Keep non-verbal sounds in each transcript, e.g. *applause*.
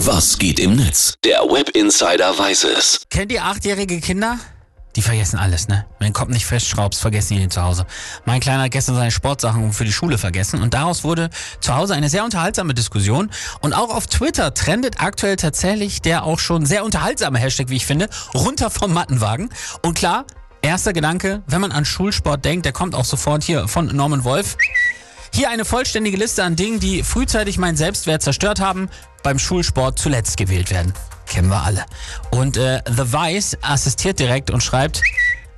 Was geht im Netz? Der Web Insider weiß es. Kennt ihr achtjährige Kinder? Die vergessen alles, ne? Wenn den Kopf nicht festschraubst, vergessen die den zu Hause. Mein Kleiner hat gestern seine Sportsachen für die Schule vergessen und daraus wurde zu Hause eine sehr unterhaltsame Diskussion. Und auch auf Twitter trendet aktuell tatsächlich der auch schon sehr unterhaltsame Hashtag, wie ich finde, runter vom Mattenwagen. Und klar, erster Gedanke, wenn man an Schulsport denkt, der kommt auch sofort hier von Norman Wolf. Hier eine vollständige Liste an Dingen, die frühzeitig meinen Selbstwert zerstört haben, beim Schulsport zuletzt gewählt werden. Kennen wir alle. Und äh, The Vice assistiert direkt und schreibt,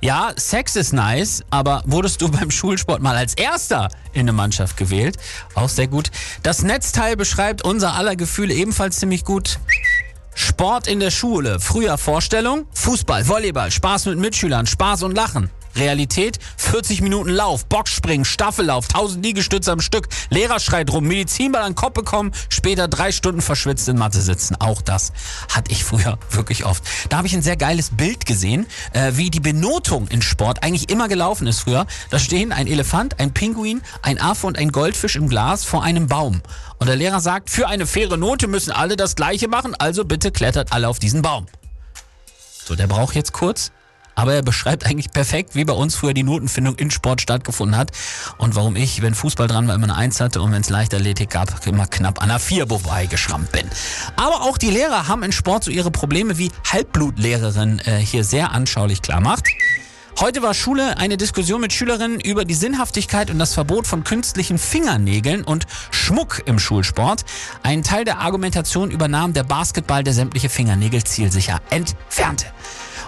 ja, Sex ist nice, aber wurdest du beim Schulsport mal als Erster in eine Mannschaft gewählt? Auch sehr gut. Das Netzteil beschreibt unser aller Gefühle ebenfalls ziemlich gut. Sport in der Schule. Früher Vorstellung, Fußball, Volleyball, Spaß mit Mitschülern, Spaß und Lachen. Realität 40 Minuten Lauf, Boxspringen, Staffellauf, 1000 Liegestütze am Stück, Lehrer schreit rum, Medizinball an den Kopf bekommen, später drei Stunden verschwitzt in Mathe sitzen. Auch das hatte ich früher *laughs* wirklich oft. Da habe ich ein sehr geiles Bild gesehen, äh, wie die Benotung in Sport eigentlich immer gelaufen ist früher. Da stehen ein Elefant, ein Pinguin, ein Affe und ein Goldfisch im Glas vor einem Baum. Und der Lehrer sagt, für eine faire Note müssen alle das gleiche machen, also bitte klettert alle auf diesen Baum. So, der braucht jetzt kurz aber er beschreibt eigentlich perfekt, wie bei uns früher die Notenfindung in Sport stattgefunden hat und warum ich, wenn Fußball dran war, immer eine Eins hatte und wenn es Leichtathletik gab, immer knapp an einer Vier vorbeigeschrammt bin. Aber auch die Lehrer haben in Sport so ihre Probleme, wie Halbblutlehrerin äh, hier sehr anschaulich klar macht. Heute war Schule eine Diskussion mit Schülerinnen über die Sinnhaftigkeit und das Verbot von künstlichen Fingernägeln und Schmuck im Schulsport. Ein Teil der Argumentation übernahm der Basketball, der sämtliche Fingernägel zielsicher entfernte.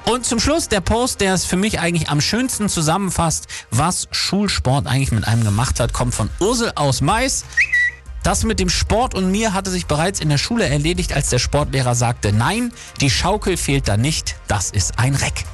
Und zum Schluss der Post, der es für mich eigentlich am schönsten zusammenfasst, was Schulsport eigentlich mit einem gemacht hat, kommt von Ursel aus Mais. Das mit dem Sport und mir hatte sich bereits in der Schule erledigt, als der Sportlehrer sagte, nein, die Schaukel fehlt da nicht, das ist ein Reck.